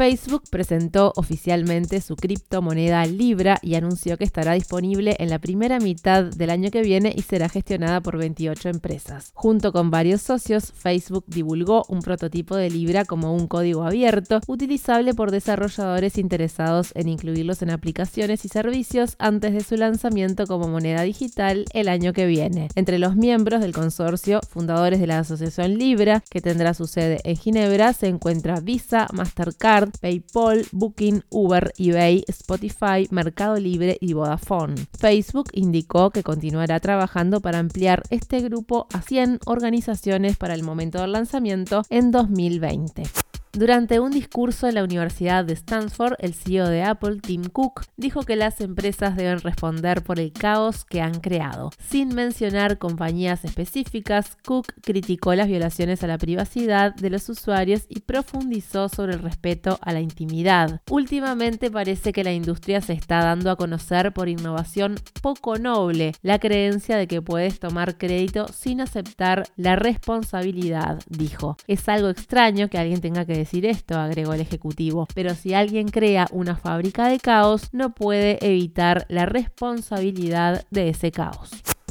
Facebook presentó oficialmente su criptomoneda Libra y anunció que estará disponible en la primera mitad del año que viene y será gestionada por 28 empresas. Junto con varios socios, Facebook divulgó un prototipo de Libra como un código abierto utilizable por desarrolladores interesados en incluirlos en aplicaciones y servicios antes de su lanzamiento como moneda digital el año que viene. Entre los miembros del consorcio, fundadores de la asociación Libra, que tendrá su sede en Ginebra, se encuentra Visa, Mastercard, PayPal, Booking, Uber, eBay, Spotify, Mercado Libre y Vodafone. Facebook indicó que continuará trabajando para ampliar este grupo a 100 organizaciones para el momento del lanzamiento en 2020. Durante un discurso en la Universidad de Stanford, el CEO de Apple, Tim Cook, dijo que las empresas deben responder por el caos que han creado. Sin mencionar compañías específicas, Cook criticó las violaciones a la privacidad de los usuarios y profundizó sobre el respeto a la intimidad. Últimamente parece que la industria se está dando a conocer por innovación poco noble, la creencia de que puedes tomar crédito sin aceptar la responsabilidad, dijo. Es algo extraño que alguien tenga que decir esto, agregó el ejecutivo, pero si alguien crea una fábrica de caos, no puede evitar la responsabilidad de ese caos.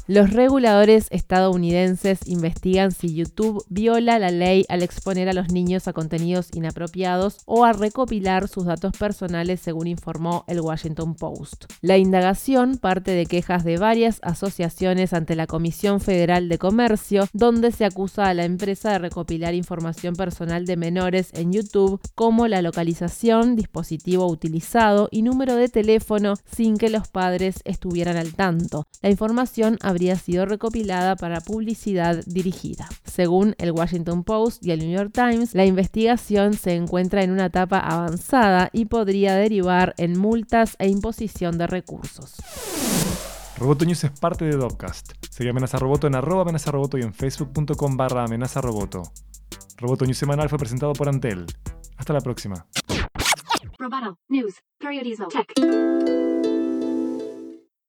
Los reguladores estadounidenses investigan si YouTube viola la ley al exponer a los niños a contenidos inapropiados o a recopilar sus datos personales, según informó el Washington Post. La indagación parte de quejas de varias asociaciones ante la Comisión Federal de Comercio, donde se acusa a la empresa de recopilar información personal de menores en YouTube, como la localización, dispositivo utilizado y número de teléfono sin que los padres estuvieran al tanto. La información habría habría sido recopilada para publicidad dirigida. Según el Washington Post y el New York Times, la investigación se encuentra en una etapa avanzada y podría derivar en multas e imposición de recursos. Roboto News es parte de Dopcast. Sigue Amenaza Roboto en arroba amenaza roboto y en facebook.com barra amenaza roboto. Roboto News semanal fue presentado por Antel. Hasta la próxima. Roboto. News. Periodismo. Tech.